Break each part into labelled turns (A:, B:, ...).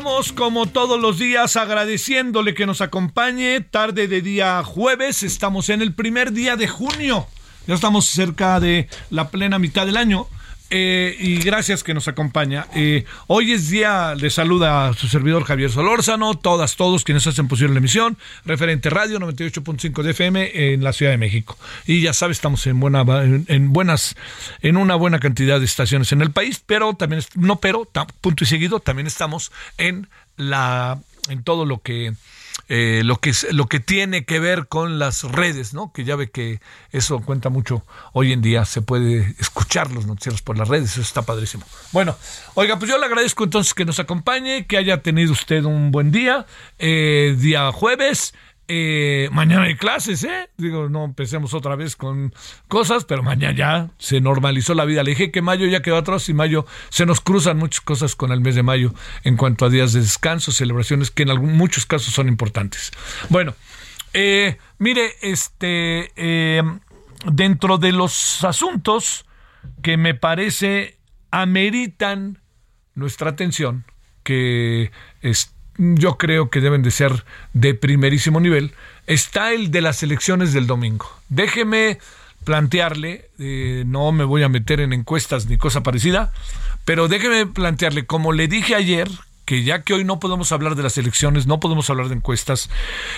A: Andamos como todos los días agradeciéndole que nos acompañe. Tarde de día jueves, estamos en el primer día de junio. Ya estamos cerca de la plena mitad del año. Eh, y gracias que nos acompaña. Eh, hoy es día, le saluda a su servidor Javier Solórzano, todas, todos quienes hacen posible la emisión, referente radio 98.5 de FM en la Ciudad de México. Y ya sabe, estamos en buena, en, buenas, en una buena cantidad de estaciones en el país, pero también, no pero, punto y seguido, también estamos en la, en todo lo que eh, lo, que, lo que tiene que ver con las redes, ¿no? Que ya ve que eso cuenta mucho hoy en día, se puede escuchar los noticieros por las redes, eso está padrísimo. Bueno, oiga, pues yo le agradezco entonces que nos acompañe, que haya tenido usted un buen día, eh, día jueves. Eh, mañana hay clases, ¿eh? Digo, no empecemos otra vez con cosas, pero mañana ya se normalizó la vida. Le dije que mayo ya quedó atrás y mayo se nos cruzan muchas cosas con el mes de mayo en cuanto a días de descanso, celebraciones que en algún, muchos casos son importantes. Bueno, eh, mire, este, eh, dentro de los asuntos que me parece ameritan nuestra atención, que este yo creo que deben de ser de primerísimo nivel, está el de las elecciones del domingo. Déjeme plantearle, eh, no me voy a meter en encuestas ni cosa parecida, pero déjeme plantearle, como le dije ayer, que ya que hoy no podemos hablar de las elecciones, no podemos hablar de encuestas,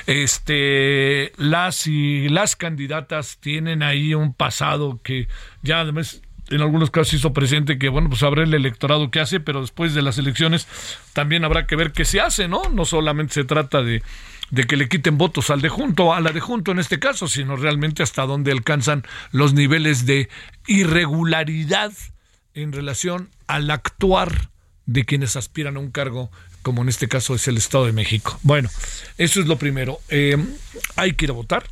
A: este, las y las candidatas tienen ahí un pasado que ya además en algunos casos hizo presente que, bueno, pues habrá el electorado que hace, pero después de las elecciones también habrá que ver qué se hace, ¿no? No solamente se trata de, de que le quiten votos al de junto, a la de junto en este caso, sino realmente hasta dónde alcanzan los niveles de irregularidad en relación al actuar de quienes aspiran a un cargo como en este caso es el Estado de México. Bueno, eso es lo primero. Eh, hay que ir a votar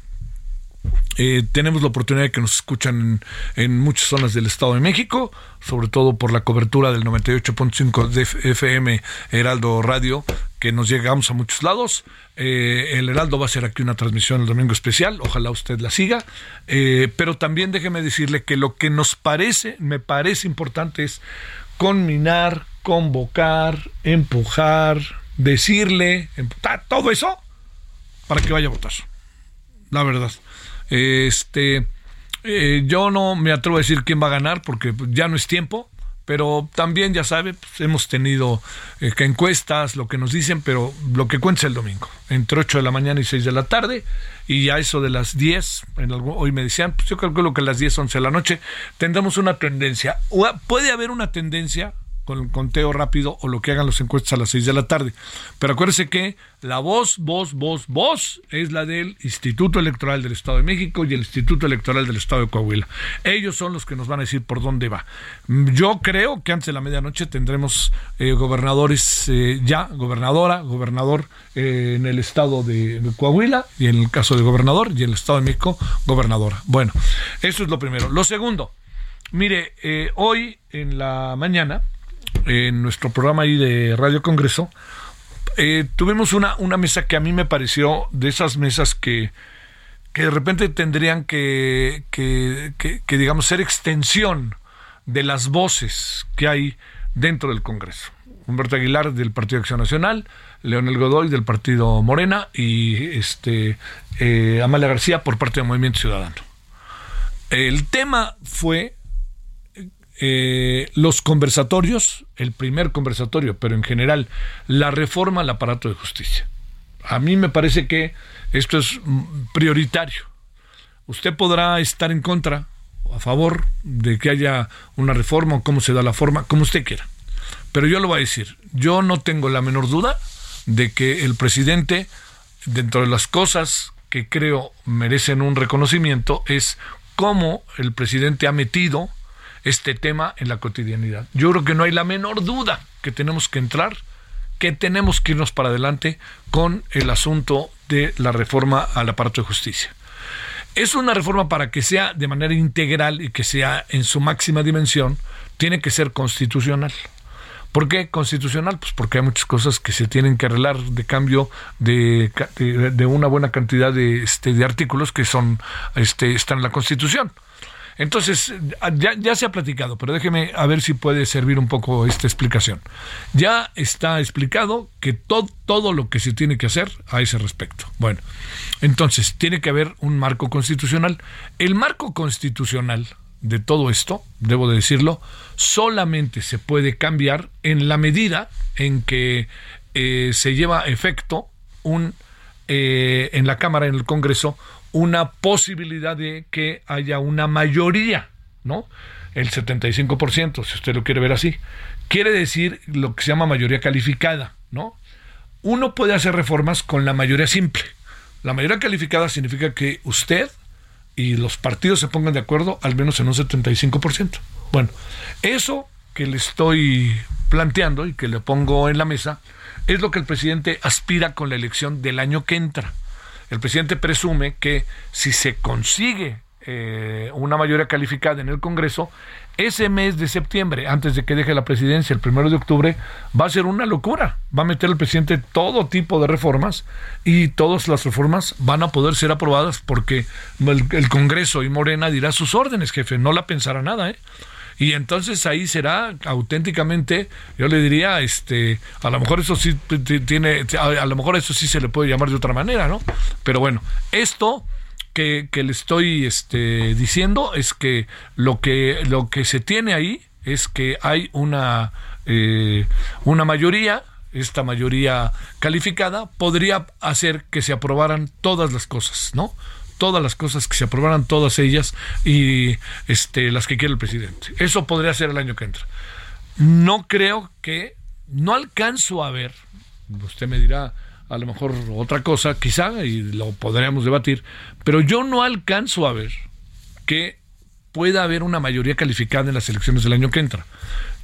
A: eh, tenemos la oportunidad de que nos escuchan en, muchas zonas del Estado de México, sobre todo por la cobertura del 98.5 de FM Heraldo Radio, que nos llegamos a muchos lados. Eh, el Heraldo va a hacer aquí una transmisión el domingo especial, ojalá usted la siga. Eh, pero también déjeme decirle que lo que nos parece, me parece importante es conminar, convocar, empujar, decirle, todo eso para que vaya a votar. La verdad. Este, eh, yo no me atrevo a decir quién va a ganar porque ya no es tiempo, pero también ya sabe, pues, hemos tenido eh, que encuestas, lo que nos dicen, pero lo que cuenta el domingo, entre 8 de la mañana y 6 de la tarde, y a eso de las 10, en hoy me decían, pues yo calculo que a las 10, 11 de la noche tendremos una tendencia, puede haber una tendencia con el conteo rápido o lo que hagan los encuestas a las 6 de la tarde. Pero acuérdese que la voz, voz, voz, voz es la del Instituto Electoral del Estado de México y el Instituto Electoral del Estado de Coahuila. Ellos son los que nos van a decir por dónde va. Yo creo que antes de la medianoche tendremos eh, gobernadores eh, ya, gobernadora, gobernador eh, en el Estado de, Coahuila y en el caso de gobernador y en el Estado de México, gobernadora. Bueno, eso es lo primero. Lo segundo, mire, hoy en la mañana en nuestro programa ahí de Radio Congreso, eh, tuvimos una, una mesa que a mí me pareció de esas mesas que, de repente tendrían que, que, que, digamos, ser extensión de las voces que hay dentro del Congreso. Humberto Aguilar del Partido Acción Nacional, Leonel Godoy del Partido Morena y este eh, Amalia García por parte del Movimiento Ciudadano. El tema fue eh, los conversatorios, el primer conversatorio, pero en general la reforma al aparato de justicia. A mí me parece que esto es prioritario. Usted podrá estar en contra o a favor de que haya una reforma o cómo se da la forma, como usted quiera. Pero yo lo voy a decir, yo no tengo la menor duda de que el presidente, dentro de las cosas que creo merecen un reconocimiento, es cómo el presidente ha metido este tema en la cotidianidad. Yo creo que no hay la menor duda que tenemos que entrar, que tenemos que irnos para adelante con el asunto de la reforma al aparato de justicia. Es una reforma para que sea de manera integral y que sea en su máxima dimensión, tiene que ser constitucional. ¿Por qué constitucional? Pues porque hay muchas cosas que se tienen que arreglar de cambio de, una buena cantidad de, este, de artículos que son este, están en la Constitución. Entonces, ya, se ha platicado, pero déjeme a ver si puede servir un poco esta explicación. Ya está explicado que todo lo que se tiene que hacer a ese respecto. Bueno, entonces, tiene que haber un marco constitucional. El marco constitucional de todo esto, debo de decirlo, solamente se puede cambiar en la medida en que eh, se lleva efecto un eh, en la Cámara, en el Congreso, una posibilidad de que haya una mayoría, ¿no? El 75%, si usted lo quiere ver así. Quiere decir lo que se llama mayoría calificada, ¿no? Uno puede hacer reformas con la mayoría simple. La mayoría calificada significa que usted y los partidos se pongan de acuerdo al menos en un 75%. Bueno, eso que le estoy planteando y que le pongo en la mesa es lo que el presidente aspira con la elección del año que entra el presidente presume que si se consigue eh, una mayoría calificada en el Congreso, ese mes de septiembre, antes de que deje la presidencia el primero de octubre, va a ser una locura. Va a meter el presidente todo tipo de reformas y todas las reformas van a poder ser aprobadas porque el, el Congreso y Morena dirá sus órdenes, jefe, no la pensará nada, ¿eh? Y entonces ahí será auténticamente, yo le diría, este, a lo mejor eso sí tiene, a lo mejor eso sí se le puede llamar de otra manera, ¿no? Pero bueno, esto que, que le estoy este, diciendo es que lo que lo que se tiene ahí es que hay una eh, una mayoría esta mayoría calificada podría hacer que se aprobaran todas las cosas, ¿no? Todas las cosas que se aprobaran, todas ellas, y este, las que quiere el presidente. Eso podría ser el año que entra. No creo que, no alcanzo a ver, usted me dirá a lo mejor otra cosa, quizá, y lo podríamos debatir, pero yo no alcanzo a ver que pueda haber una mayoría calificada en las elecciones del año que entra.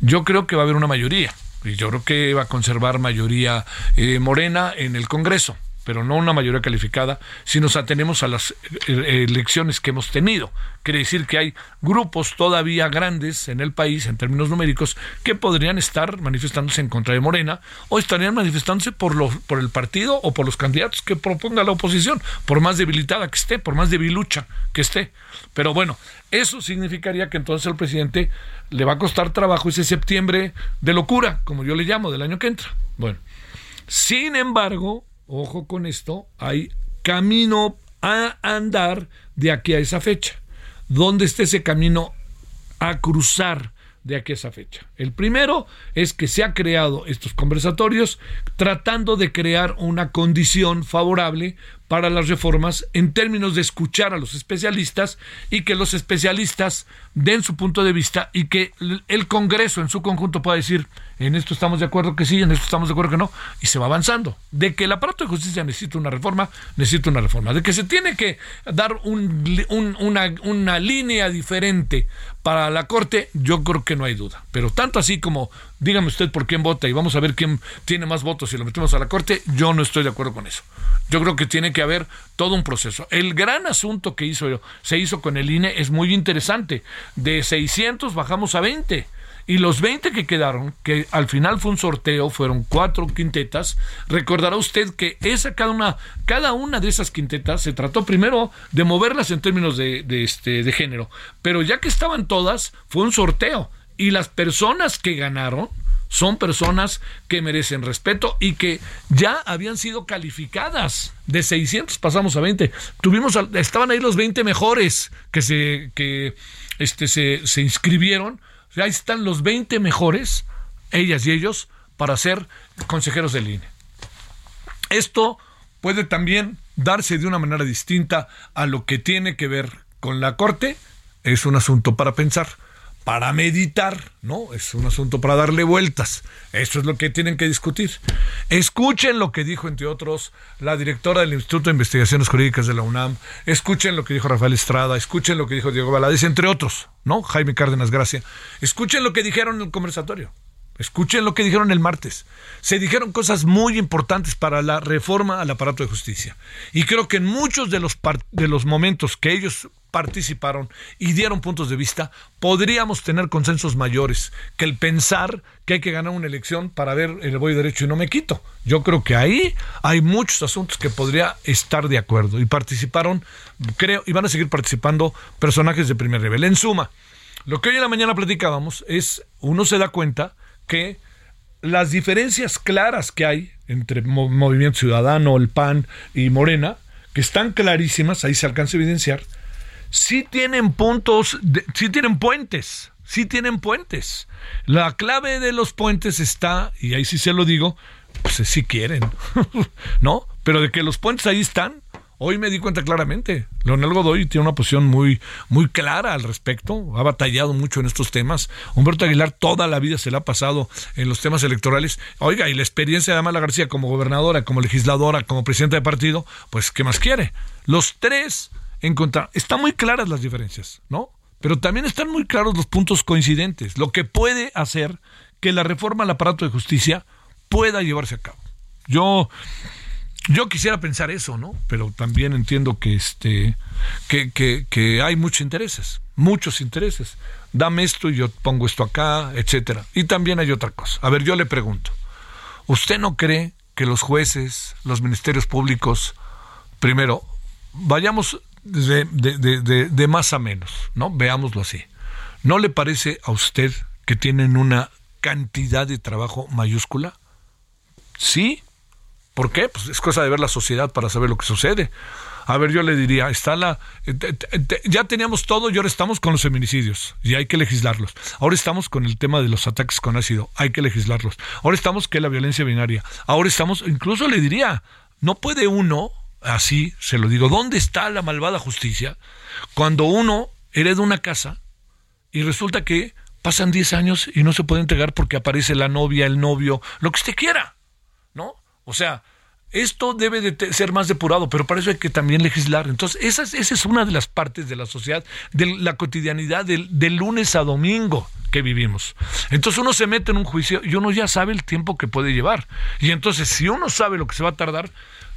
A: Yo creo que va a haber una mayoría, y yo creo que va a conservar mayoría eh, morena en el Congreso pero no una mayoría calificada, si nos atenemos a las eh, elecciones que hemos tenido. Quiere decir que hay grupos todavía grandes en el país, en términos numéricos, que podrían estar manifestándose en contra de Morena o estarían manifestándose por, por el partido o por los candidatos que proponga la oposición, por más debilitada que esté, por más debilucha que esté. Pero bueno, eso significaría que entonces al presidente le va a costar trabajo ese septiembre de locura, como yo le llamo, del año que entra. Bueno, sin embargo, ojo con esto, hay camino a andar de aquí a esa fecha. ¿Dónde está ese camino a cruzar de aquí a esa fecha. El primero es que se ha creado estos conversatorios tratando de crear una condición favorable para las reformas en términos de escuchar a los especialistas y que los especialistas den su punto de vista y que el Congreso en su conjunto pueda decir, en esto estamos de acuerdo que sí, en esto estamos de acuerdo que no, y se va avanzando. De que el aparato de justicia necesita una reforma, necesita una reforma. De que se tiene que dar una, una línea diferente para la Corte, yo creo que no hay duda. Pero tanto así como dígame usted por quién vota y vamos a ver quién tiene más votos y lo metemos a la Corte, yo no estoy de acuerdo con eso. Yo creo que tiene que haber todo un proceso. El gran asunto que hizo, se hizo con el INE es muy interesante. De 600 bajamos a 20. Y los 20 que quedaron, que al final fue un sorteo, fueron cuatro quintetas, recordará usted que esa, cada, una, cada una de esas quintetas se trató primero de moverlas en términos de, de, este, de género, pero ya que estaban todas, fue un sorteo. Y las personas que ganaron son personas que merecen respeto y que ya habían sido calificadas. De 600 pasamos a 20. Tuvimos, estaban ahí los 20 mejores que se, que, este, se, se inscribieron. Ahí están los 20 mejores, ellas y ellos, para ser consejeros del INE. Esto puede también darse de una manera distinta a lo que tiene que ver con la Corte. Es un asunto para pensar para meditar, ¿no? Es un asunto para darle vueltas. Eso es lo que tienen que discutir. Escuchen lo que dijo, entre otros, la directora del Instituto de Investigaciones Jurídicas de la UNAM. Escuchen lo que dijo Rafael Estrada. Escuchen lo que dijo Diego Valadez, entre otros, ¿no? Jaime Cárdenas Gracia. Escuchen lo que dijeron en el conversatorio. Escuchen lo que dijeron el martes. Se dijeron cosas muy importantes para la reforma al aparato de justicia. Y creo que en muchos de los, de los momentos que ellos participaron y dieron puntos de vista, podríamos tener consensos mayores que el pensar que hay que ganar una elección para ver el voy derecho y no me quito. Yo creo que ahí hay muchos asuntos que podría estar de acuerdo. Y participaron, creo, y van a seguir participando personajes de primer nivel. En suma, lo que hoy en la mañana platicábamos es, uno se da cuenta, que las diferencias claras que hay entre Movimiento Ciudadano, el PAN y Morena, que están clarísimas, ahí se alcanza a evidenciar, sí tienen puntos, sí tienen puentes, sí tienen puentes. La clave de los puentes está, y ahí sí se lo digo, pues si quieren, ¿no? Pero de que los puentes ahí están, Hoy me di cuenta claramente. Leonel Godoy tiene una posición muy, muy clara al respecto. Ha batallado mucho en estos temas. Humberto Aguilar toda la vida se le ha pasado en los temas electorales. Oiga, y la experiencia de Amala García como gobernadora, como legisladora, como presidenta de partido, pues, ¿qué más quiere? Los tres encontrar. Están muy claras las diferencias, ¿no? Pero también están muy claros los puntos coincidentes. Lo que puede hacer que la reforma al aparato de justicia pueda llevarse a cabo. Yo yo quisiera pensar eso, ¿no? Pero también entiendo que este que, que, que hay muchos intereses, muchos intereses. Dame esto y yo pongo esto acá, etcétera. Y también hay otra cosa. A ver, yo le pregunto, ¿usted no cree que los jueces, los ministerios públicos, primero, vayamos de, de, de, de más a menos, ¿no? Veámoslo así. ¿No le parece a usted que tienen una cantidad de trabajo mayúscula? Sí, ¿Por qué? Pues es cosa de ver la sociedad para saber lo que sucede. A ver, yo le diría, está la eh, ya teníamos todo y ahora estamos con los feminicidios y hay que legislarlos. Ahora estamos con el tema de los ataques con ácido, hay que legislarlos. Ahora estamos que la violencia binaria. Ahora estamos, incluso le diría, no puede uno, así se lo digo, ¿dónde está la malvada justicia cuando uno hereda una casa y resulta que pasan 10 años y no se puede entregar porque aparece la novia, el novio, lo que usted quiera, ¿no? O sea, esto debe de ser más depurado, pero para eso hay que también legislar. Entonces, esa es, esa es una de las partes de la sociedad, de la cotidianidad del, lunes a domingo que vivimos. Entonces uno se mete en un juicio y uno ya sabe el tiempo que puede llevar. Y entonces, si uno sabe lo que se va a tardar,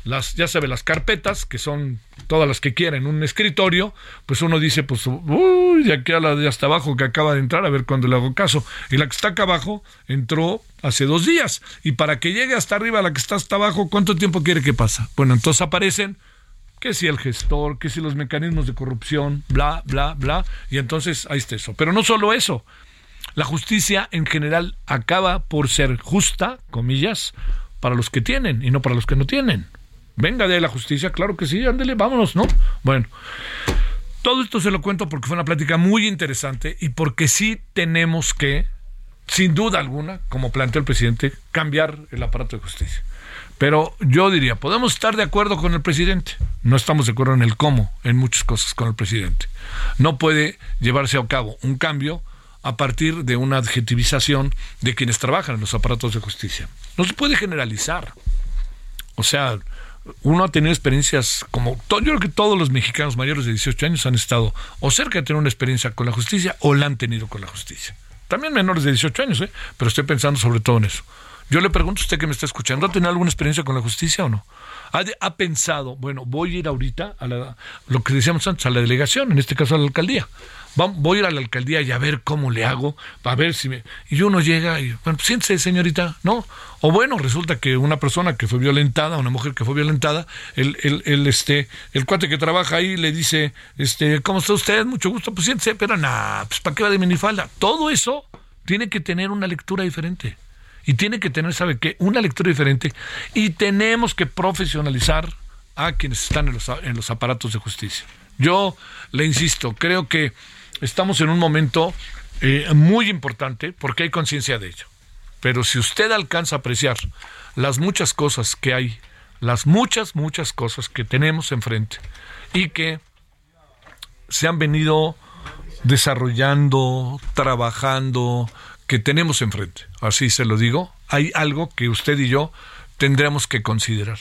A: las, ya sabe, las carpetas, que son todas las que quieren, un escritorio, pues uno dice, pues, uy, de aquí a la de hasta abajo que acaba de entrar, a ver cuándo le hago caso. Y la que está acá abajo entró hace dos días. Y para que llegue hasta arriba la que está hasta abajo, ¿cuánto tiempo quiere que pasa? Bueno, entonces aparecen que si el gestor, que si los mecanismos de corrupción, bla, bla, bla. Y entonces ahí está eso. Pero no solo eso. La justicia en general acaba por ser justa, comillas, para los que tienen y no para los que no tienen. Venga de la justicia, claro que sí, ándele, vámonos, ¿no? Bueno, Todo esto se lo cuento porque fue una plática muy interesante y porque sí tenemos que, sin duda alguna, como planteó el presidente, cambiar el aparato de justicia. Pero yo diría, podemos estar de acuerdo con el presidente. No estamos de acuerdo en el cómo, en muchas cosas con el presidente. No puede llevarse a cabo un cambio a partir de una adjetivización de quienes trabajan en los aparatos de justicia. No se puede generalizar. O sea, uno ha tenido experiencias como yo creo que todos los mexicanos mayores de 18 años han estado o cerca de tener una experiencia con la justicia o la han tenido con la justicia. También menores de 18 años, ¿eh? pero estoy pensando sobre todo en eso. Yo le pregunto a usted que me está escuchando, ¿ha tenido alguna experiencia con la justicia o no? ¿Ha, pensado, bueno, voy a ir ahorita a lo que decíamos antes, a la delegación, en este caso a la alcaldía? Voy a ir a la alcaldía y a ver cómo le hago, a ver si me... Y uno llega y, bueno, siéntese, señorita, ¿no? O bueno, resulta que una persona que fue violentada, una mujer que fue violentada, el, el, el, este, el cuate que trabaja ahí le dice, este, ¿cómo está usted? Mucho gusto, pues siéntese, pero nada, pues ¿para qué va de minifalda? Todo eso tiene que tener una lectura diferente y tiene que tener, ¿sabe qué? Una lectura diferente y tenemos que profesionalizar a quienes están en los, en los aparatos de justicia. Yo le insisto, creo que estamos en un momento eh, muy importante porque hay conciencia de ello. Pero si usted alcanza a apreciar las muchas cosas que hay, las muchas, muchas cosas que tenemos enfrente y que se han venido desarrollando, trabajando, que tenemos enfrente, así se lo digo, hay algo que usted y yo tendremos que considerar.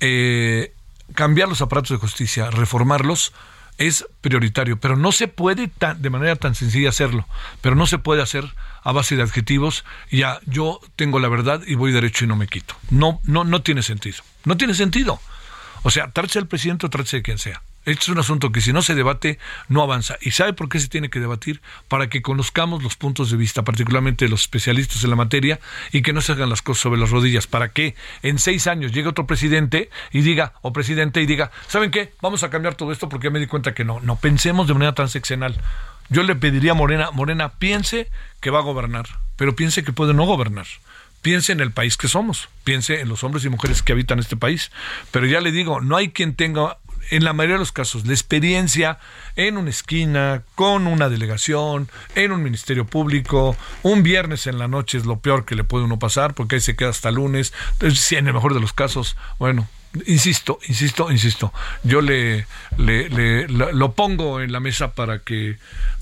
A: Eh, cambiar los aparatos de justicia, reformarlos, es prioritario, pero no se puede de manera tan sencilla hacerlo, pero no se puede hacer a base de adjetivos, ya yo tengo la verdad y voy derecho y no me quito. No, no, no tiene sentido. No tiene sentido. O sea, trátese al presidente o trátese de quien sea. Este es un asunto que si no se debate, no avanza. ¿Y sabe por qué se tiene que debatir? Para que conozcamos los puntos de vista, particularmente de los especialistas en la materia, y que no se hagan las cosas sobre las rodillas. Para que en seis años llegue otro presidente y diga, o presidente y diga, ¿saben qué? Vamos a cambiar todo esto porque me di cuenta que no. No pensemos de manera transeccional. Yo le pediría a Morena, Morena, piense que va a gobernar, pero piense que puede no gobernar piense en el país que somos, piense en los hombres y mujeres que habitan este país. Pero ya le digo, no hay quien tenga en la mayoría de los casos, la experiencia en una esquina, con una delegación, en un ministerio público, un viernes en la noche es lo peor que le puede uno pasar, porque ahí se queda hasta lunes. Entonces, en el mejor de los casos, bueno, insisto, insisto, insisto, yo le, le, lo pongo en la mesa para que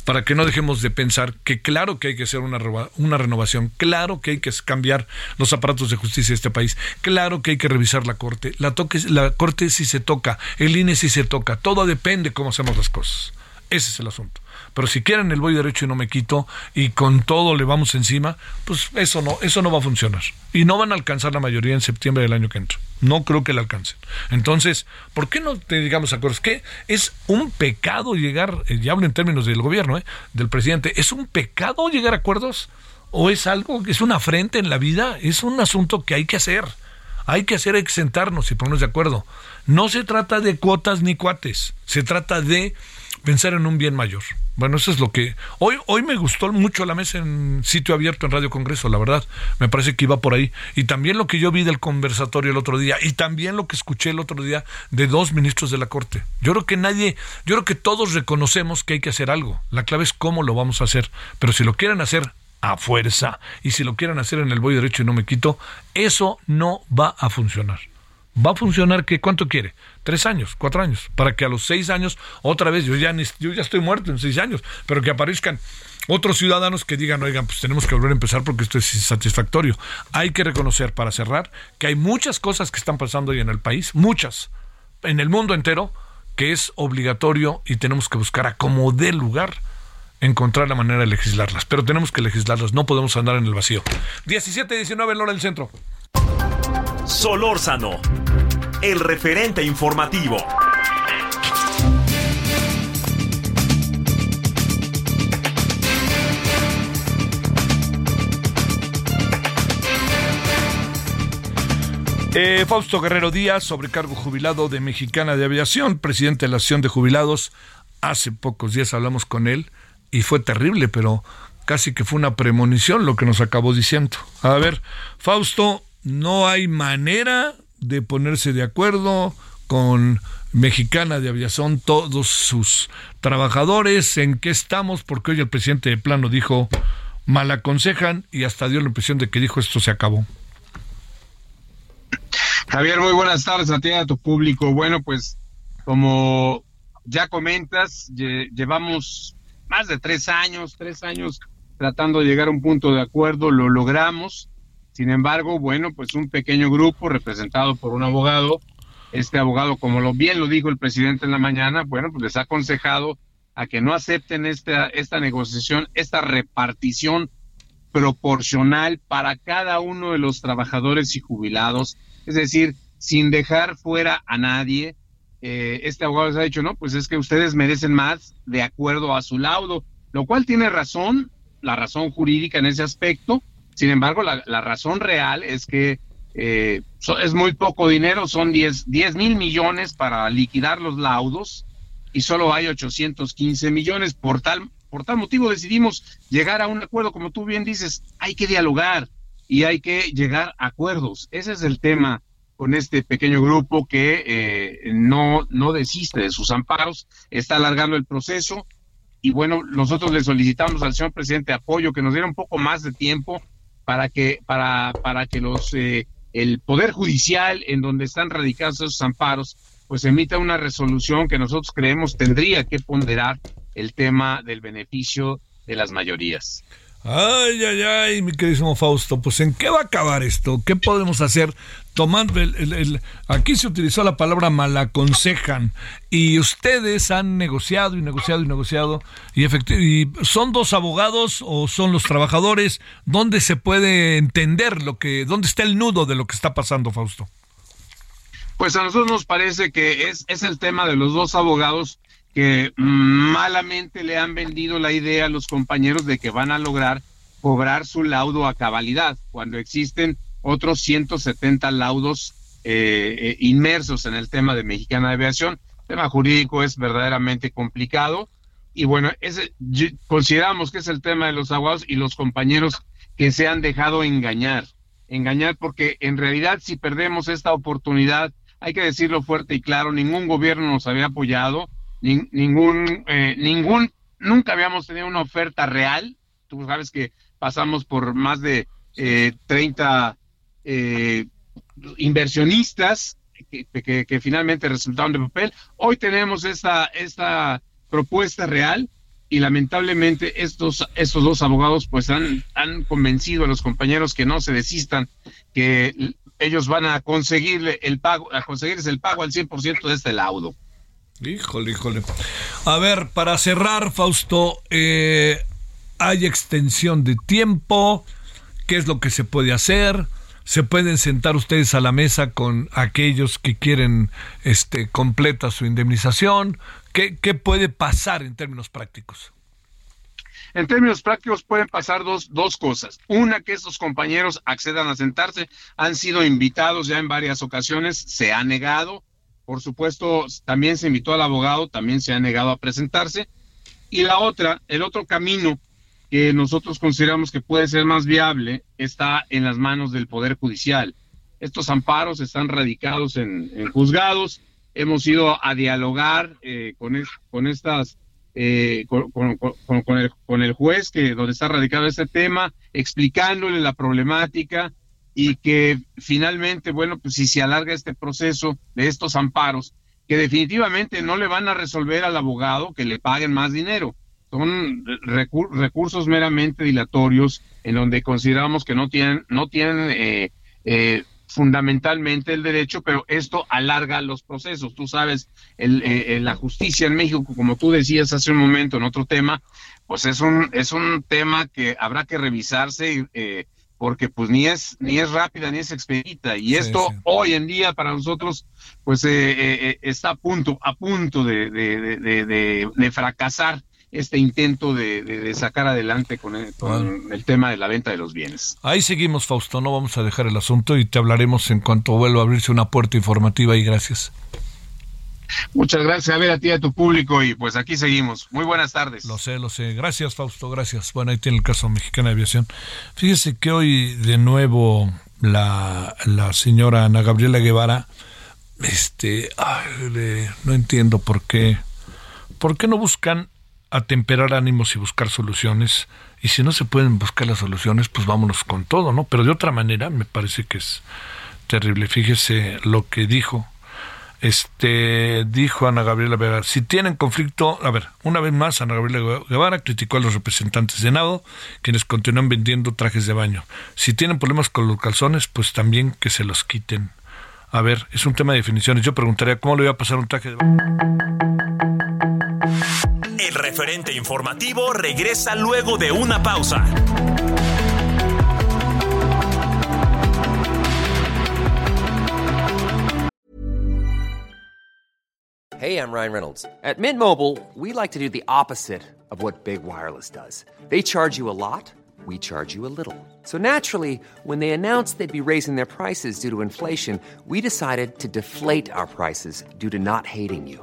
A: para que no dejemos de pensar que claro que hay que hacer una, una renovación, claro que hay que cambiar los aparatos de justicia de este país, claro que hay que revisar la Corte, la, toque, la Corte si se toca, el INE si se toca, todo depende cómo hacemos las cosas. Ese es el asunto. Pero si quieren el voy derecho y no me quito y con todo le vamos encima, pues eso no, eso no va a funcionar. Y no van a alcanzar la mayoría en septiembre del año que entra. No creo que la alcancen. Entonces, ¿por qué no te digamos acuerdos? Que es un pecado llegar, eh, ya hablo en términos del gobierno, eh, del presidente, ¿es un pecado llegar a acuerdos? ¿O es algo, es una frente en la vida? Es un asunto que hay que hacer. Hay que hacer, hay que sentarnos y ponernos de acuerdo. No se trata de cuotas ni cuates, se trata de pensar en un bien mayor. Bueno, eso es lo que... Hoy, hoy me gustó mucho la mesa en sitio abierto en Radio Congreso, la verdad. Me parece que iba por ahí. Y también lo que yo vi del conversatorio el otro día. Y también lo que escuché el otro día de dos ministros de la Corte. Yo creo que nadie... Yo creo que todos reconocemos que hay que hacer algo. La clave es cómo lo vamos a hacer. Pero si lo quieren hacer a fuerza y si lo quieren hacer en el voy derecho y no me quito, eso no va a funcionar va a funcionar que cuánto quiere tres años cuatro años para que a los seis años otra vez yo ya yo ya estoy muerto en seis años pero que aparezcan otros ciudadanos que digan oigan pues tenemos que volver a empezar porque esto es insatisfactorio hay que reconocer para cerrar que hay muchas cosas que están pasando hoy en el país muchas en el mundo entero que es obligatorio y tenemos que buscar a como dé lugar encontrar la manera de legislarlas. Pero tenemos que legislarlas no podemos andar en el vacío. 17 19 en hora del centro.
B: Solórzano, el referente informativo.
A: Eh, Fausto Guerrero Díaz, sobrecargo jubilado de Mexicana de Aviación, presidente de la Asociación de Jubilados. Hace pocos días hablamos con él y fue terrible, pero casi que fue una premonición lo que nos acabó diciendo. A ver, Fausto, no hay manera de ponerse de acuerdo con Mexicana de Aviación, todos sus trabajadores, en qué estamos, porque hoy el presidente de plano dijo, mal aconsejan y hasta dio la impresión de que dijo esto se acabó.
C: Javier, muy buenas tardes a ti y a tu público. Bueno, pues como ya comentas, llevamos más de tres años, tres años tratando de llegar a un punto de acuerdo, lo logramos. Sin embargo, bueno, pues un pequeño grupo representado por un abogado, este abogado, como lo bien lo dijo el presidente en la mañana, bueno, pues les ha aconsejado a que no acepten esta, esta negociación, esta repartición proporcional para cada uno de los trabajadores y jubilados, es decir, sin dejar fuera a nadie, eh, este abogado les ha dicho, no, pues es que ustedes merecen más de acuerdo a su laudo, lo cual tiene razón, la razón jurídica en ese aspecto. Sin embargo, la, razón real es que eh, es muy poco dinero, son 10, mil millones para liquidar los laudos y solo hay 815 millones. Por tal, por tal motivo decidimos llegar a un acuerdo, como tú bien dices, hay que dialogar y hay que llegar a acuerdos. Ese es el tema con este pequeño grupo que eh, no, no desiste de sus amparos, está alargando el proceso y bueno, nosotros le solicitamos al señor presidente apoyo, que nos diera un poco más de tiempo para que, para, para que los, eh, el Poder Judicial, en donde están radicados esos amparos, pues emita una resolución que nosotros creemos tendría que ponderar el tema del beneficio de las mayorías.
A: Ay, ay, ay, mi queridísimo Fausto, pues ¿en qué va a acabar esto? ¿Qué podemos hacer? Tomando el, aquí se utilizó la palabra malaconsejan y ustedes han negociado y negociado y negociado y, y son dos abogados o son los trabajadores. ¿Dónde se puede entender lo que, dónde está el nudo de lo que está pasando, Fausto?
C: Pues a nosotros nos parece que es, es el tema de los dos abogados que malamente le han vendido la idea a los compañeros de que van a lograr cobrar su laudo a cabalidad, cuando existen otros 170 laudos eh, eh, inmersos en el tema de Mexicana de Aviación. El tema jurídico es verdaderamente complicado y bueno, ese, consideramos que es el tema de los abogados y los compañeros que se han dejado engañar, engañar porque en realidad si perdemos esta oportunidad, hay que decirlo fuerte y claro, ningún gobierno nos había apoyado, ningún, eh, ningún, nunca habíamos tenido una oferta real. Tú sabes que pasamos por más de eh, 30 eh, inversionistas que, finalmente resultaron de papel. Hoy tenemos esta, esta propuesta real y lamentablemente estos, estos dos abogados pues han, han convencido a los compañeros que no se desistan, que ellos van a conseguirle el pago, a conseguirles el pago al 100% de este laudo.
A: Híjole, híjole. A ver, para cerrar, Fausto, eh, hay extensión de tiempo, ¿qué es lo que se puede hacer? ¿Se pueden sentar ustedes a la mesa con aquellos que quieren este, completa su indemnización? ¿Qué, qué puede pasar en términos prácticos?
C: En términos prácticos pueden pasar dos, dos cosas. Una, que estos compañeros accedan a sentarse. Han sido invitados ya en varias ocasiones, se ha negado por supuesto, también se invitó al abogado, también se ha negado a presentarse. Y la otra, el otro camino que nosotros consideramos que puede ser más viable está en las manos del Poder Judicial. Estos amparos están radicados en, juzgados. Hemos ido a dialogar eh, con, con estas eh, con, el, con el juez que donde está radicado este tema, explicándole la problemática, y que finalmente, bueno, pues si se alarga este proceso de estos amparos, que definitivamente no le van a resolver al abogado que le paguen más dinero. Son recursos meramente dilatorios en donde consideramos que no tienen, no tienen eh, eh, fundamentalmente el derecho, pero esto alarga los procesos. Tú sabes, el, eh, la justicia en México, como tú decías hace un momento en otro tema, pues es un, es un tema que habrá que revisarse. Eh, porque pues ni es ni es rápida ni es expedita y esto hoy en día para nosotros pues eh, eh, eh, está a punto a punto de, de, fracasar este intento de, sacar adelante con, el, con el tema de la venta de los bienes.
A: Ahí seguimos Fausto, no vamos a dejar el asunto y te hablaremos en cuanto vuelva a abrirse una puerta informativa y gracias.
C: Muchas gracias a ver a ti y a tu público y pues aquí seguimos. Muy buenas tardes.
A: Lo sé, lo sé. Gracias Fausto, gracias. Bueno, ahí tiene el caso Mexicana de Aviación. Fíjese que hoy de nuevo la, la señora Ana Gabriela Guevara este, no entiendo por qué, por qué no buscan atemperar ánimos y buscar soluciones. Y si no se pueden buscar las soluciones, pues vámonos con todo, ¿no? Pero de otra manera me parece que es terrible. Fíjese lo que dijo. Este dijo Ana Gabriela Guevara, si tienen conflicto, a ver, una vez más Ana Gabriela Guevara criticó a los representantes de Nado, quienes continúan vendiendo trajes de baño. Si tienen problemas con los calzones, pues también que se los quiten. A ver, es un tema de definiciones. Yo preguntaría, ¿cómo le voy a pasar un traje de baño?
B: Referente informativo regresa luego de una pausa.
D: Hey, I'm Ryan Reynolds. At Mint Mobile, we like to do the opposite of what Big Wireless does. They charge you a lot, we charge you a little. So naturally, when they announced they'd be raising their prices due to inflation, we decided to deflate our prices due to not hating you.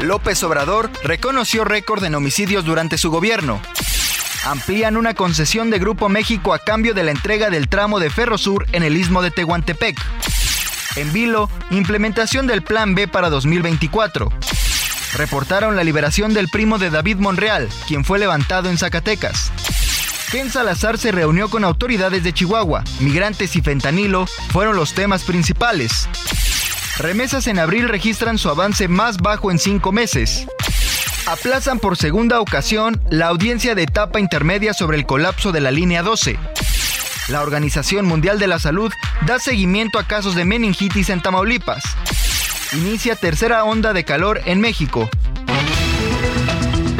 E: López Obrador reconoció récord en homicidios durante su gobierno. Amplían una concesión de Grupo México a cambio de la entrega del tramo de Ferrosur en el istmo de Tehuantepec. En Vilo, implementación del Plan B para 2024. Reportaron la liberación del primo de David Monreal, quien fue levantado en Zacatecas. Ken Salazar se reunió con autoridades de Chihuahua. Migrantes y fentanilo fueron los temas principales. Remesas en abril registran su avance más bajo en cinco meses. Aplazan por segunda ocasión la audiencia de etapa intermedia sobre el colapso de la línea 12. La Organización Mundial de la Salud da seguimiento a casos de meningitis en Tamaulipas. Inicia tercera onda de calor en México.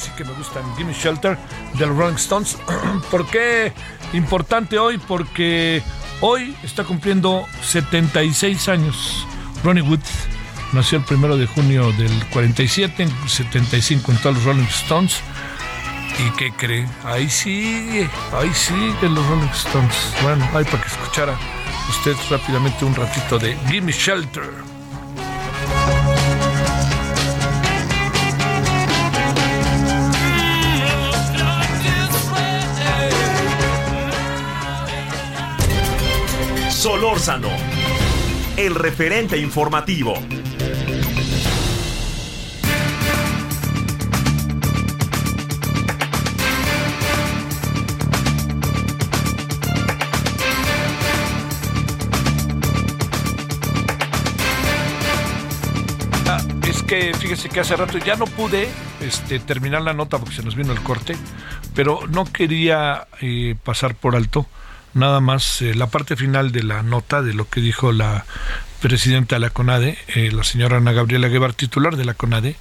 A: Sí que me gustan, Gimme Shelter del Rolling Stones. ¿Por qué importante hoy? Porque hoy está cumpliendo 76 años. Ronnie Wood nació el primero de junio del 47, en 75 en todos los Rolling Stones. ¿Y qué cree? Ahí sigue, ahí sigue los Rolling Stones. Bueno, ahí para que escuchara usted rápidamente un ratito de Gimme Shelter.
B: Solórzano, el referente informativo.
A: Ah, es que fíjese que hace rato ya no pude este, terminar la nota porque se nos vino el corte, pero no quería eh, pasar por alto nada más eh, la parte final de la nota de lo que dijo la presidenta de la CONADE, eh, la señora Ana Gabriela Guevara, titular de la CONADE,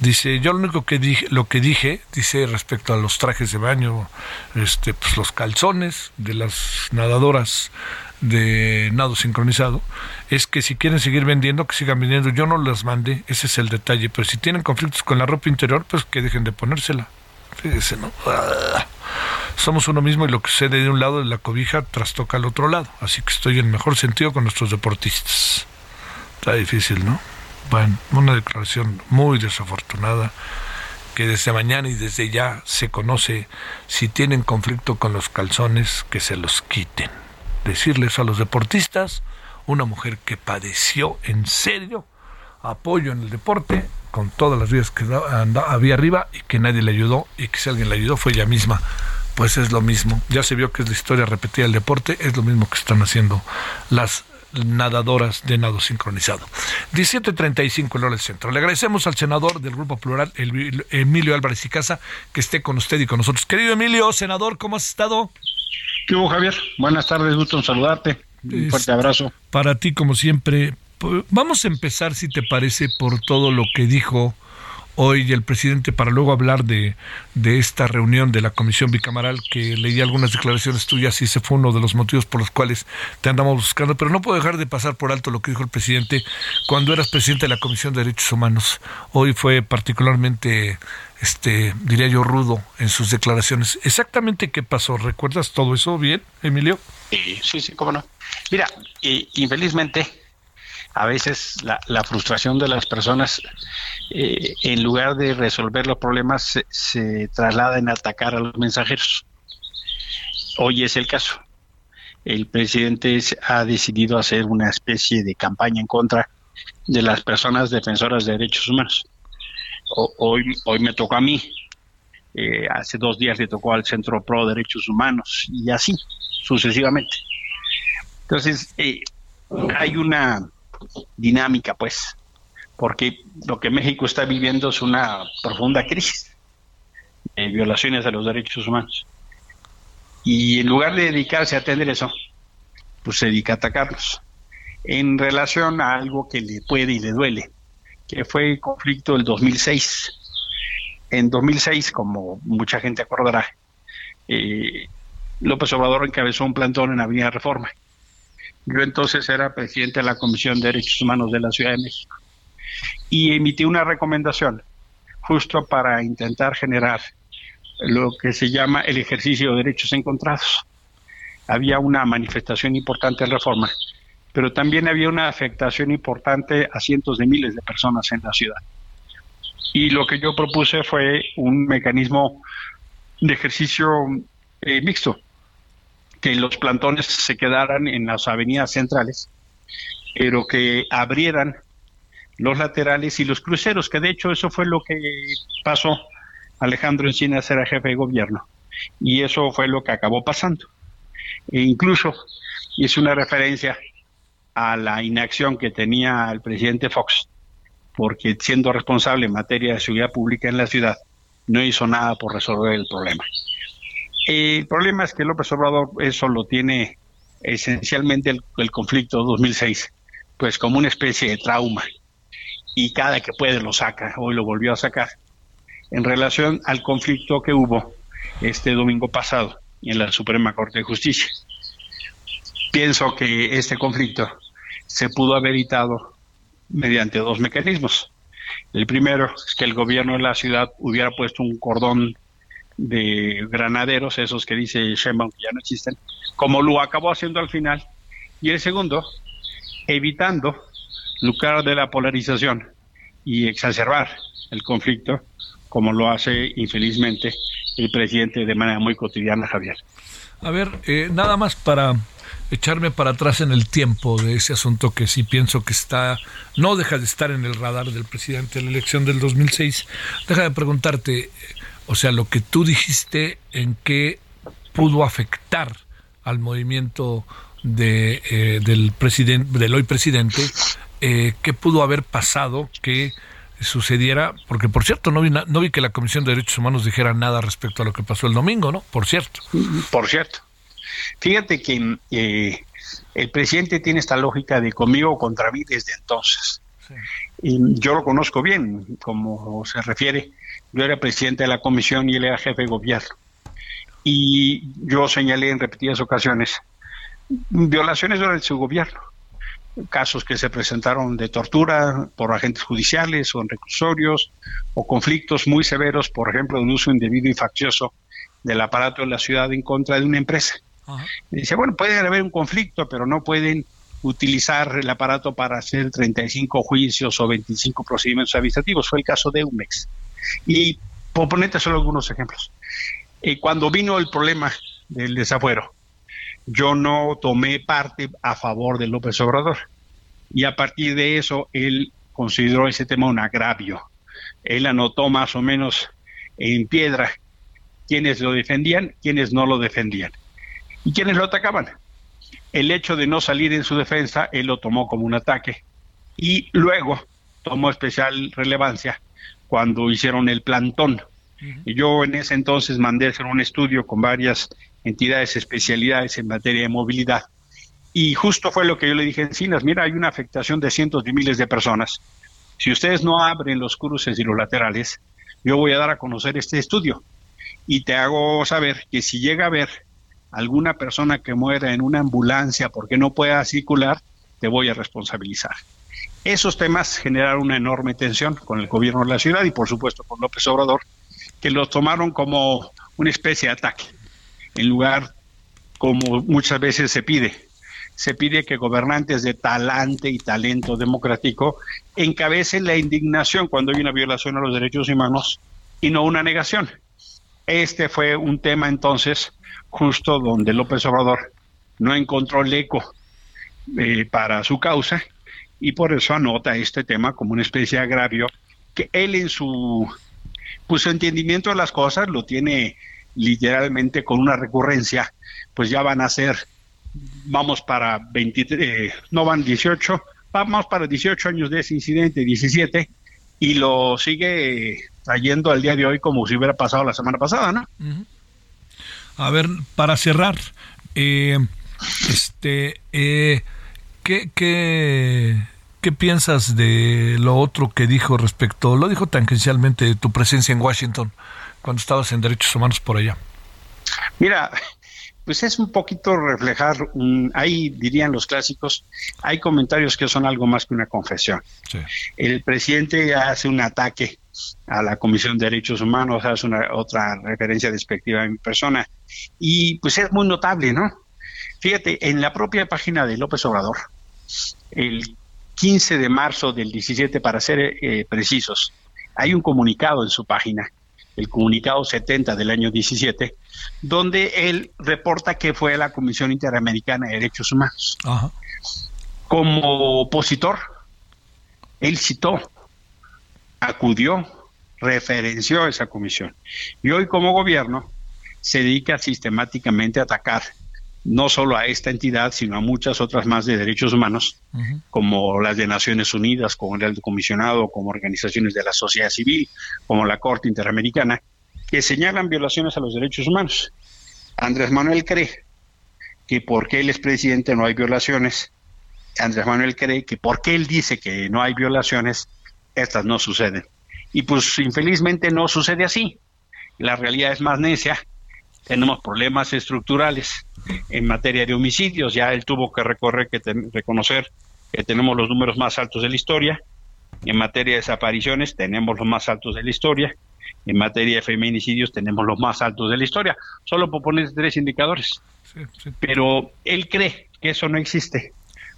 A: dice, yo lo único que dije, lo que dije, dice respecto a los trajes de baño, este, pues los calzones de las nadadoras de nado sincronizado, es que si quieren seguir vendiendo, que sigan vendiendo. Yo no las mandé, ese es el detalle, pero si tienen conflictos con la ropa interior, pues que dejen de ponérsela. Fíjese, ¿no? Somos uno mismo y lo que sucede de un lado de la cobija trastoca al otro lado. Así que estoy en mejor sentido con nuestros deportistas. Está difícil, ¿no? Bueno, una declaración muy desafortunada que desde mañana y desde ya se conoce si tienen conflicto con los calzones, que se los quiten. Decirles a los deportistas, una mujer que padeció en serio apoyo en el deporte, con todas las vías que había arriba y que nadie le ayudó y que si alguien le ayudó fue ella misma. Pues es lo mismo. Ya se vio que es la historia repetida del deporte, es lo mismo que están haciendo las nadadoras de nado sincronizado. 17.35 en hora del centro. Le agradecemos al senador del Grupo Plural, Emilio Álvarez y Casa, que esté con usted y con nosotros. Querido Emilio, senador, ¿cómo has estado?
F: ¿Qué hubo, Javier? Buenas tardes, gusto en saludarte. Un fuerte abrazo.
A: Para ti, como siempre. Vamos a empezar, si te parece, por todo lo que dijo hoy el presidente para luego hablar de, de, esta reunión de la comisión bicamaral que leí algunas declaraciones tuyas y ese fue uno de los motivos por los cuales te andamos buscando, pero no puedo dejar de pasar por alto lo que dijo el presidente cuando eras presidente de la Comisión de Derechos Humanos. Hoy fue particularmente este diría yo rudo en sus declaraciones. Exactamente qué pasó, ¿recuerdas todo eso bien, Emilio?
F: Sí, sí, cómo no. Mira, y, infelizmente a veces la, frustración de las personas, eh, en lugar de resolver los problemas, se, traslada en atacar a los mensajeros. Hoy es el caso. El presidente ha decidido hacer una especie de campaña en contra de las personas defensoras de derechos humanos. Hoy, hoy me tocó a mí, eh, hace dos días le tocó al Centro Pro Derechos Humanos y así sucesivamente. Entonces, eh, hay una dinámica, pues, porque lo que México está viviendo es una profunda crisis de violaciones de los derechos humanos. Y en lugar de dedicarse a atender eso, pues se dedica a atacarlos. En relación a algo que le puede y le duele, que fue el conflicto del 2006. En 2006, como mucha gente acordará, eh, López Obrador encabezó un plantón en Avenida Reforma yo entonces era presidente de la Comisión de Derechos Humanos de la Ciudad de México y emití una recomendación justo para intentar generar lo que se llama el ejercicio de derechos encontrados. Había una manifestación importante en reforma, pero también había una afectación importante a cientos de miles de personas en la ciudad. Y lo que yo propuse fue un mecanismo de ejercicio eh, mixto, que los plantones se quedaran en las avenidas centrales, pero que abrieran los laterales y los cruceros, que de hecho eso fue lo que pasó Alejandro Encinas era jefe de gobierno y eso fue lo que acabó pasando. E incluso hice una referencia a la inacción que tenía el presidente Fox, porque siendo responsable en materia de seguridad pública en la ciudad, no hizo nada por resolver el problema. El problema es que López Obrador eso lo tiene esencialmente el, el conflicto 2006, pues como una especie de trauma. Y cada que puede lo saca, hoy lo volvió a sacar, en relación al conflicto que hubo este domingo pasado en la Suprema Corte de Justicia. Pienso que este conflicto se pudo haber evitado mediante dos mecanismos. El primero es que el gobierno de la ciudad hubiera puesto un cordón de granaderos, esos que dice Sheinbaum que ya no existen, como lo acabó haciendo al final. Y el segundo, evitando lucrar de la polarización y exacerbar el conflicto, como lo hace infelizmente el presidente de manera muy cotidiana, Javier.
A: A ver, eh, nada más para echarme para atrás en el tiempo de ese asunto que sí pienso que está, no deja de estar en el radar del presidente de la elección del 2006. Deja de preguntarte, o sea, lo que tú dijiste, en qué pudo afectar al movimiento de, eh, del, presidente, del hoy presidente, eh, qué pudo haber pasado que sucediera, porque por cierto, no vi, no vi que la Comisión de Derechos Humanos dijera nada respecto a lo que pasó el domingo, ¿no? Por cierto.
F: Por cierto. Fíjate que eh, el presidente tiene esta lógica de conmigo o contra mí desde entonces. Y yo lo conozco bien, como se refiere. Yo era presidente de la comisión y él era jefe de gobierno. Y yo señalé en repetidas ocasiones violaciones durante su gobierno casos que se presentaron de tortura por agentes judiciales o en reclusorios, o conflictos muy severos, por ejemplo, de un uso indebido y faccioso del aparato de la ciudad en contra de una empresa. dice, bueno, puede haber un conflicto, pero no pueden utilizar el aparato para hacer 35 juicios o 25 procedimientos administrativos. Fue el caso de UMEX. Y por ponerte solo algunos ejemplos. Eh, cuando vino el problema del desafuero, yo no tomé parte a favor de López Obrador. Y a partir de eso, él consideró ese tema un agravio. Él anotó más o menos en piedra quienes lo defendían, quienes no lo defendían y quienes lo atacaban. El hecho de no salir en su defensa, él lo tomó como un ataque y luego tomó especial relevancia cuando hicieron el plantón. Y yo en ese entonces mandé hacer un estudio con varias entidades, especialidades en materia de movilidad. Y justo fue lo que yo le dije a Encinas, mira, hay una afectación de cientos de miles de personas. Si ustedes no abren los cruces y los laterales, yo voy a dar a conocer este estudio. Y te hago saber que si llega a haber alguna persona que muera en una ambulancia porque no pueda circular, te voy a responsabilizar. Esos temas generaron una enorme tensión con el gobierno de la ciudad y por supuesto con López Obrador, que los tomaron como una especie de ataque en lugar como muchas veces se pide. Se pide que gobernantes de talante y talento democrático encabecen la indignación cuando hay una violación a los derechos humanos y no una negación. Este fue un tema entonces justo donde López Obrador no encontró el eco eh, para su causa y por eso anota este tema como una especie de agravio que él en su pues su entendimiento de las cosas lo tiene literalmente con una recurrencia, pues ya van a ser, vamos para 23, eh, no van 18, vamos para 18 años de ese incidente, 17, y lo sigue trayendo al día de hoy como si hubiera pasado la semana pasada, ¿no?
A: A ver, para cerrar, eh, este, eh, ¿qué, qué, qué piensas de lo otro que dijo respecto, lo dijo tangencialmente de tu presencia en Washington? cuando estabas en derechos humanos por allá?
F: Mira, pues es un poquito reflejar, ahí dirían los clásicos, hay comentarios que son algo más que una confesión. El presidente hace un ataque a la Comisión de Derechos Humanos, hace una otra referencia despectiva a mi persona, y pues es muy notable, ¿no? Fíjate, en la propia página de López Obrador, el 15 de marzo del 17, para ser eh, precisos, hay un comunicado en su página el comunicado 70 del año 17, donde él reporta que fue la Comisión Interamericana de Derechos Humanos. Como opositor, él citó, acudió, referenció a esa comisión. Y hoy como gobierno se dedica sistemáticamente a atacar no solo a esta entidad, sino a muchas otras más de derechos humanos, como las de Naciones Unidas, como el Alto Comisionado, como organizaciones de la sociedad civil, como la Corte Interamericana, que señalan violaciones a los derechos humanos. Andrés Manuel cree que porque él es presidente no hay violaciones. Andrés Manuel cree que porque él dice que no hay violaciones, estas no suceden. Y pues infelizmente no sucede así. La realidad es más necia tenemos problemas estructurales en materia de homicidios. Ya él tuvo que recorrer, que reconocer que tenemos los números más altos de la historia. En materia de desapariciones tenemos los más altos de la historia. En materia de feminicidios tenemos los más altos de la historia. Solo por poner tres indicadores. Pero él cree que eso no existe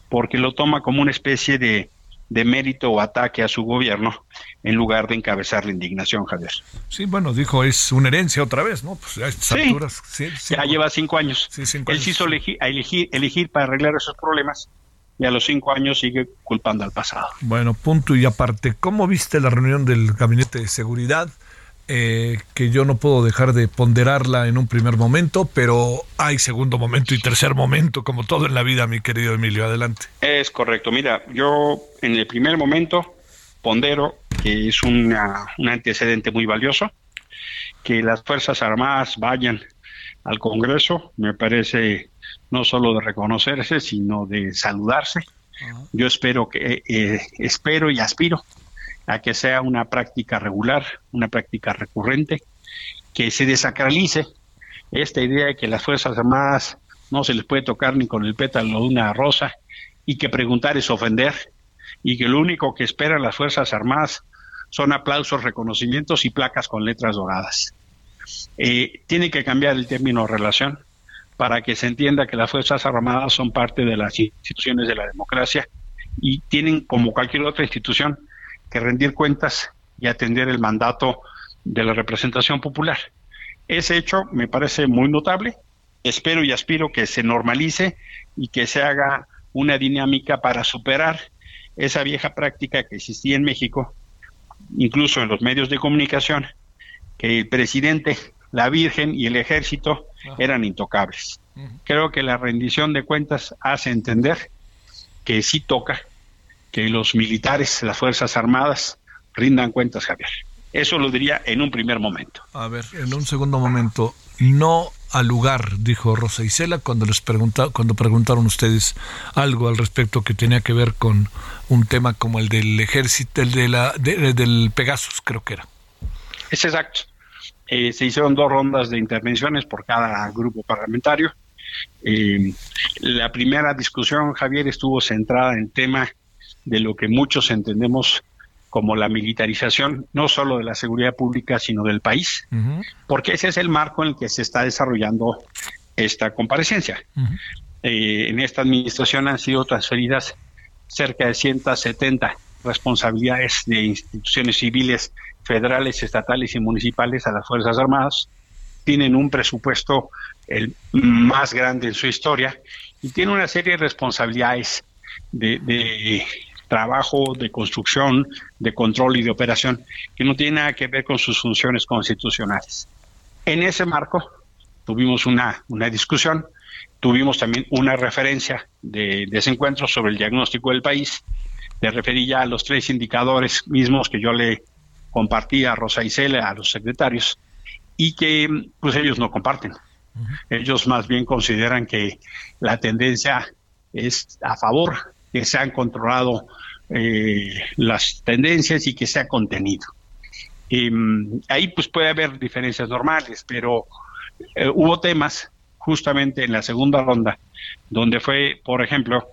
F: porque lo toma como una especie de de mérito o ataque a su gobierno en lugar de encabezar la indignación, Javier.
A: Sí, bueno, dijo, es una herencia otra vez, ¿no? Pues a estas alturas.
F: Sí, ya lleva cinco años. Sí, cinco Él quiso elegir, elegir, elegir para arreglar esos problemas y a los cinco años sigue culpando al pasado.
A: Bueno, punto y aparte, ¿cómo viste la reunión del Gabinete de Seguridad? Eh, que yo no puedo dejar de ponderarla en un primer momento, pero hay segundo momento y tercer momento, como todo en la vida, mi querido Emilio. Adelante.
F: Es correcto. Mira, yo en el primer momento pondero que es un antecedente muy valioso, que las Fuerzas Armadas vayan al Congreso, me parece no solo de reconocerse, sino de saludarse. Yo espero que eh, espero y aspiro a que sea una práctica regular, una práctica recurrente, que se desacralice esta idea de que las Fuerzas Armadas no se les puede tocar ni con el pétalo de una rosa y que preguntar es ofender y que lo único que esperan las Fuerzas Armadas son aplausos, reconocimientos y placas con letras doradas. Eh, tiene que cambiar el término relación para que se entienda que las Fuerzas Armadas son parte de las instituciones de la democracia y tienen, como cualquier otra institución, que rendir cuentas y atender el mandato de la representación popular. Ese hecho me parece muy notable. Espero y aspiro que se normalice y que se haga una dinámica para superar esa vieja práctica que existía en México, incluso en los medios de comunicación, que el presidente, la Virgen y el ejército eran intocables. Creo que la rendición de cuentas hace entender que sí toca que los militares, las Fuerzas Armadas, rindan cuentas, Javier. Eso lo diría en un primer momento.
A: A ver, en un segundo momento, no al lugar, dijo Rosa Isela cuando les pregunta, cuando preguntaron ustedes algo al respecto que tenía que ver con un tema como el del ejército, el de la, del Pegasus, creo que era.
F: Es exacto. Eh, se hicieron dos rondas de intervenciones por cada grupo parlamentario. Eh, la primera discusión, Javier, estuvo centrada en el tema de lo que muchos entendemos como la militarización, no solo de la seguridad pública, sino del país, porque ese es el marco en el que se está desarrollando esta comparecencia. Eh, en esta administración han sido transferidas cerca de 170 responsabilidades de instituciones civiles federales, estatales y municipales a las Fuerzas Armadas. Tienen un presupuesto el más grande en su historia y tienen una serie de responsabilidades de, de trabajo de construcción, de control y de operación, que no tiene nada que ver con sus funciones constitucionales. En ese marco tuvimos una, una discusión, tuvimos también una referencia de, ese encuentro sobre el diagnóstico del país, le referí ya a los tres indicadores mismos que yo le compartí a Rosa Isela, a los secretarios, y que pues ellos no comparten. Ellos más bien consideran que la tendencia es a favor que se han controlado eh, las tendencias y que se ha contenido. Mm, ahí pues puede haber diferencias normales, pero eh, hubo temas justamente en la segunda ronda donde fue, por ejemplo,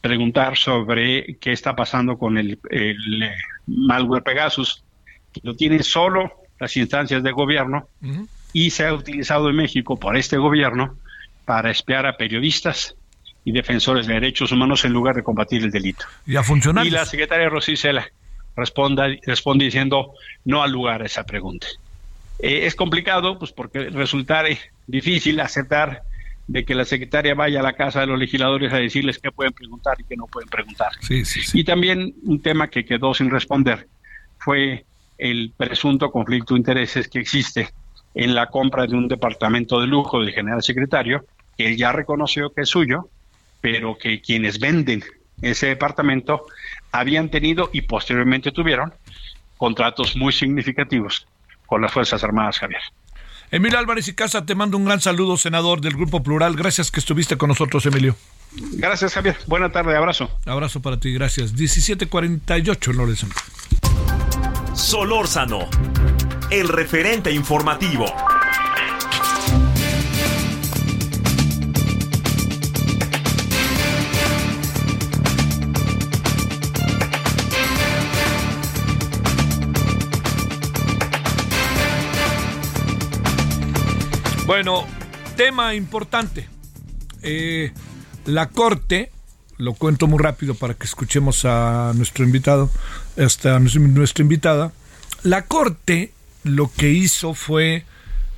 F: preguntar sobre qué está pasando con el, el malware Pegasus, que lo tienen solo las instancias de gobierno y se ha utilizado en México por este gobierno para espiar a periodistas, y defensores de derechos humanos en lugar de combatir el delito.
A: Y a funcionar.
F: Y la secretaria Rosicela responde, responde diciendo no al lugar a esa pregunta. Eh, es complicado, pues porque resulta difícil aceptar de que la secretaria vaya a la casa de los legisladores a decirles qué pueden preguntar y qué no pueden preguntar.
A: Sí, sí, sí.
F: Y también un tema que quedó sin responder fue el presunto conflicto de intereses que existe en la compra de un departamento de lujo del general secretario, que él ya reconoció que es suyo, pero que quienes venden ese departamento habían tenido y posteriormente tuvieron contratos muy significativos con las Fuerzas Armadas, Javier.
A: Emilio Álvarez y Casa, te mando un gran saludo, senador del Grupo Plural. Gracias que estuviste con nosotros, Emilio.
F: Gracias, Javier. Buena tarde, abrazo.
A: Abrazo para ti, gracias. 1748, Lorenzo.
B: Solórzano, el referente informativo.
A: Bueno, tema importante. Eh, la Corte lo cuento muy rápido para que escuchemos a nuestro invitado, hasta nuestra invitada. La Corte lo que hizo fue,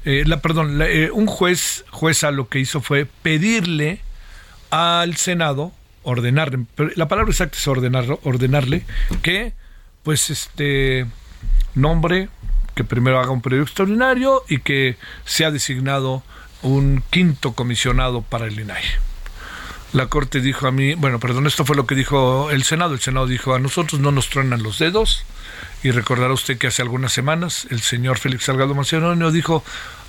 A: eh, la, perdón, eh, un juez, jueza lo que hizo fue pedirle al Senado, ordenarle, la palabra exacta es ordenarlo, ordenarle, que pues este nombre, que primero haga un periodo extraordinario y que sea designado un quinto comisionado para el INAI. La Corte dijo a mí, bueno, perdón, esto fue lo que dijo el Senado. El Senado dijo, a nosotros no nos truenan los dedos. Y recordará usted que hace algunas semanas el señor Félix Salgado Macedonio dijo,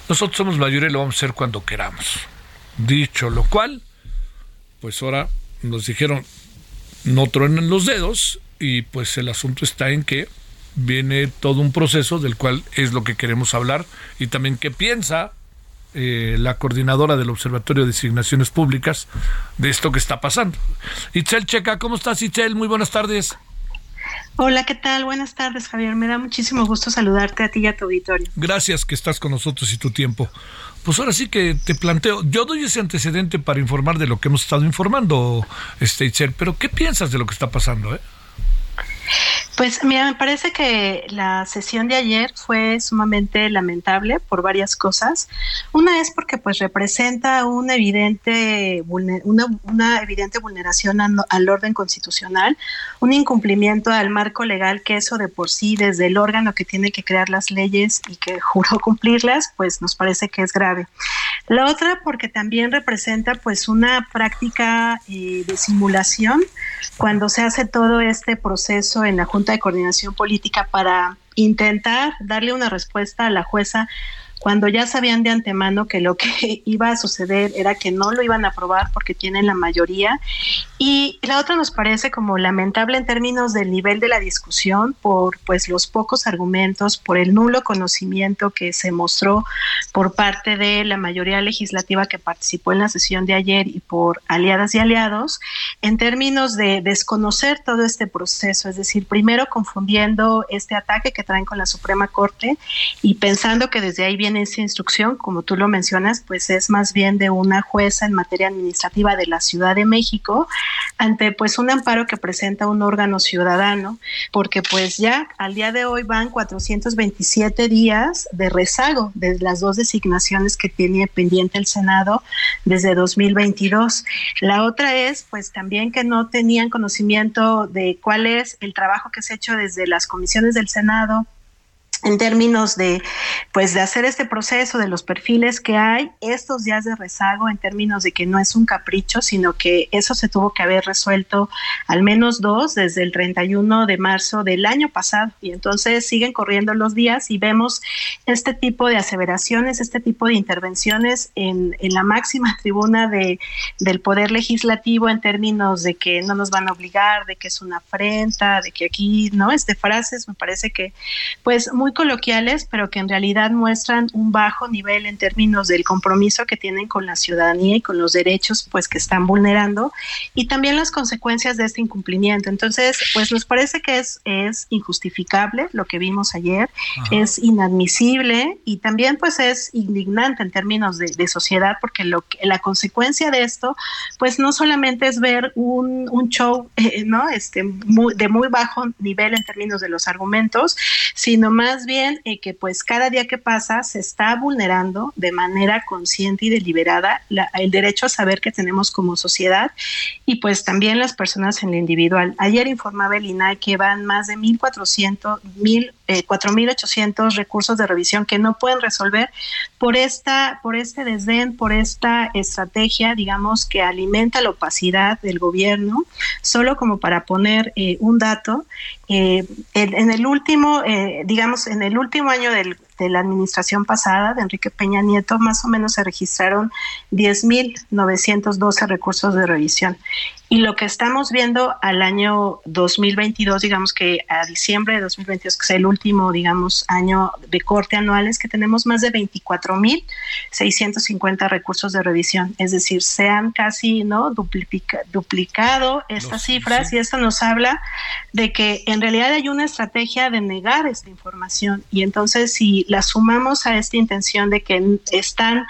A: nosotros somos mayoría y lo vamos a hacer cuando queramos. Dicho lo cual, pues ahora nos dijeron, no truenen los dedos y pues el asunto está en que viene todo un proceso del cual es lo que queremos hablar y también qué piensa eh, la coordinadora del Observatorio de Designaciones Públicas de esto que está pasando. Itzel Checa, ¿cómo estás Itzel? Muy buenas tardes.
G: Hola, ¿qué tal? Buenas tardes, Javier. Me da muchísimo gusto saludarte a ti y a tu auditorio.
A: Gracias que estás con nosotros y tu tiempo. Pues ahora sí que te planteo, yo doy ese antecedente para informar de lo que hemos estado informando, este Itzel, pero ¿qué piensas de lo que está pasando? Eh?
G: Pues mira, me parece que la sesión de ayer fue sumamente lamentable por varias cosas. Una es porque pues representa una evidente vulneración al orden constitucional, un incumplimiento al marco legal que eso de por sí desde el órgano que tiene que crear las leyes y que juró cumplirlas, pues nos parece que es grave. La otra porque también representa pues una práctica eh, de simulación cuando se hace todo este proceso en la Junta de Coordinación Política para intentar darle una respuesta a la jueza cuando ya sabían de antemano que lo que iba a suceder era que no lo iban a aprobar porque tienen la mayoría. Y la otra nos parece como lamentable en términos del nivel de la discusión por pues los pocos argumentos, por el nulo conocimiento que se mostró por parte de la mayoría legislativa que participó en la sesión de ayer y por aliadas y aliados, en términos de desconocer todo este proceso, es decir, primero confundiendo este ataque que traen con la Suprema Corte y pensando que desde ahí viene esa instrucción, como tú lo mencionas, pues es más bien de una jueza en materia administrativa de la Ciudad de México ante pues un amparo que presenta un órgano ciudadano, porque pues ya al día de hoy van 427 días de rezago de las dos designaciones que tiene pendiente el Senado desde 2022. La otra es pues también que no tenían conocimiento de cuál es el trabajo que se ha hecho desde las comisiones del Senado en términos de pues de hacer este proceso de los perfiles que hay estos días de rezago en términos de que no es un capricho sino que eso se tuvo que haber resuelto al menos dos desde el 31 de marzo del año pasado. Y entonces siguen corriendo los días y vemos este tipo de aseveraciones este tipo de intervenciones en, en la máxima tribuna de, del poder legislativo en términos de que no nos van a obligar de que es una afrenta de que aquí no es de frases me parece que pues muy coloquiales, pero que en realidad muestran un bajo nivel en términos del compromiso que tienen con la ciudadanía y con los derechos pues que están vulnerando y también las consecuencias de este incumplimiento. Entonces, pues nos parece que es, es injustificable lo que vimos ayer, es inadmisible y también pues es indignante en términos de, sociedad porque lo que, la consecuencia de esto pues no solamente es ver un, un show eh, no este muy, de muy bajo nivel en términos de los argumentos, sino más bien eh, que pues cada día que pasa se está vulnerando de manera consciente y deliberada el derecho a saber que tenemos como sociedad y pues también las personas en lo individual. Ayer informaba el INAI que van más de 1.400, 4.800 eh, recursos de revisión que no pueden resolver por, esta, por este desdén, por esta estrategia, digamos, que alimenta la opacidad del gobierno. Solo como para poner eh, un dato, en, en, el último, digamos, en el último año del de la administración pasada de Enrique Peña Nieto, más o menos se registraron 10.912 recursos de revisión. Y lo que estamos viendo al año 2022, digamos que a diciembre de 2022, que es el último, digamos, año de corte anual, es que tenemos más de 24.650 recursos de revisión. Es decir, se han casi ¿no? duplicado estas cifras y esto nos habla de que en realidad hay una estrategia de negar esta información. Y entonces, si la sumamos a esta intención de que están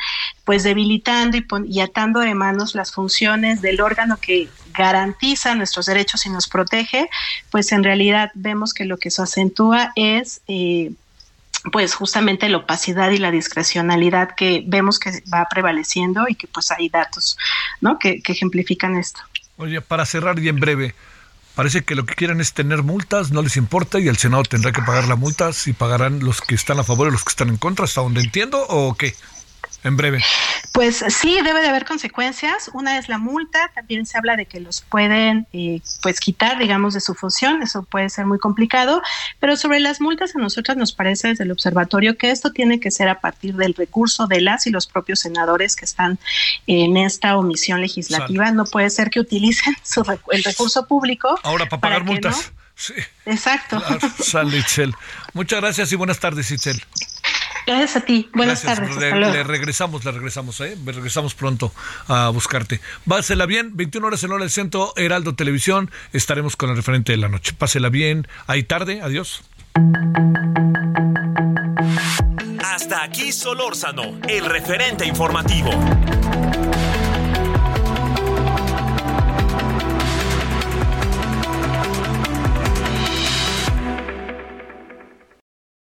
G: pues debilitando y, y atando de manos las funciones del órgano que garantiza nuestros derechos y nos protege, pues en realidad vemos que lo que se acentúa es eh, pues justamente la opacidad y la discrecionalidad que vemos que va prevaleciendo y que pues hay datos ¿no? que, que ejemplifican esto.
A: Oye, para cerrar y en breve, parece que lo que quieren es tener multas, no les importa y el Senado tendrá que pagar las multas y pagarán los que están a favor y los que están en contra, hasta donde entiendo, o qué? En breve.
G: Pues sí, debe de haber consecuencias. Una es la multa, también se habla de que los pueden eh, pues quitar, digamos, de su función, eso puede ser muy complicado, pero sobre las multas a nosotros nos parece desde el observatorio que esto tiene que ser a partir del recurso de las y los propios senadores que están en esta omisión legislativa. No puede ser que utilicen su, el recurso público.
A: Ahora para pagar multas.
G: Sí. Exacto.
A: sale Itzel. Muchas gracias y buenas tardes, Itzel.
G: Gracias a ti. Buenas tardes.
A: Le, regresamos, le regresamos, ¿eh? Regresamos pronto a buscarte. Pásela bien, 21 horas en hora del centro, Heraldo Televisión. Estaremos con el referente de la noche. Pásela bien. Ahí tarde, adiós.
B: Hasta aquí Solórzano, el referente informativo.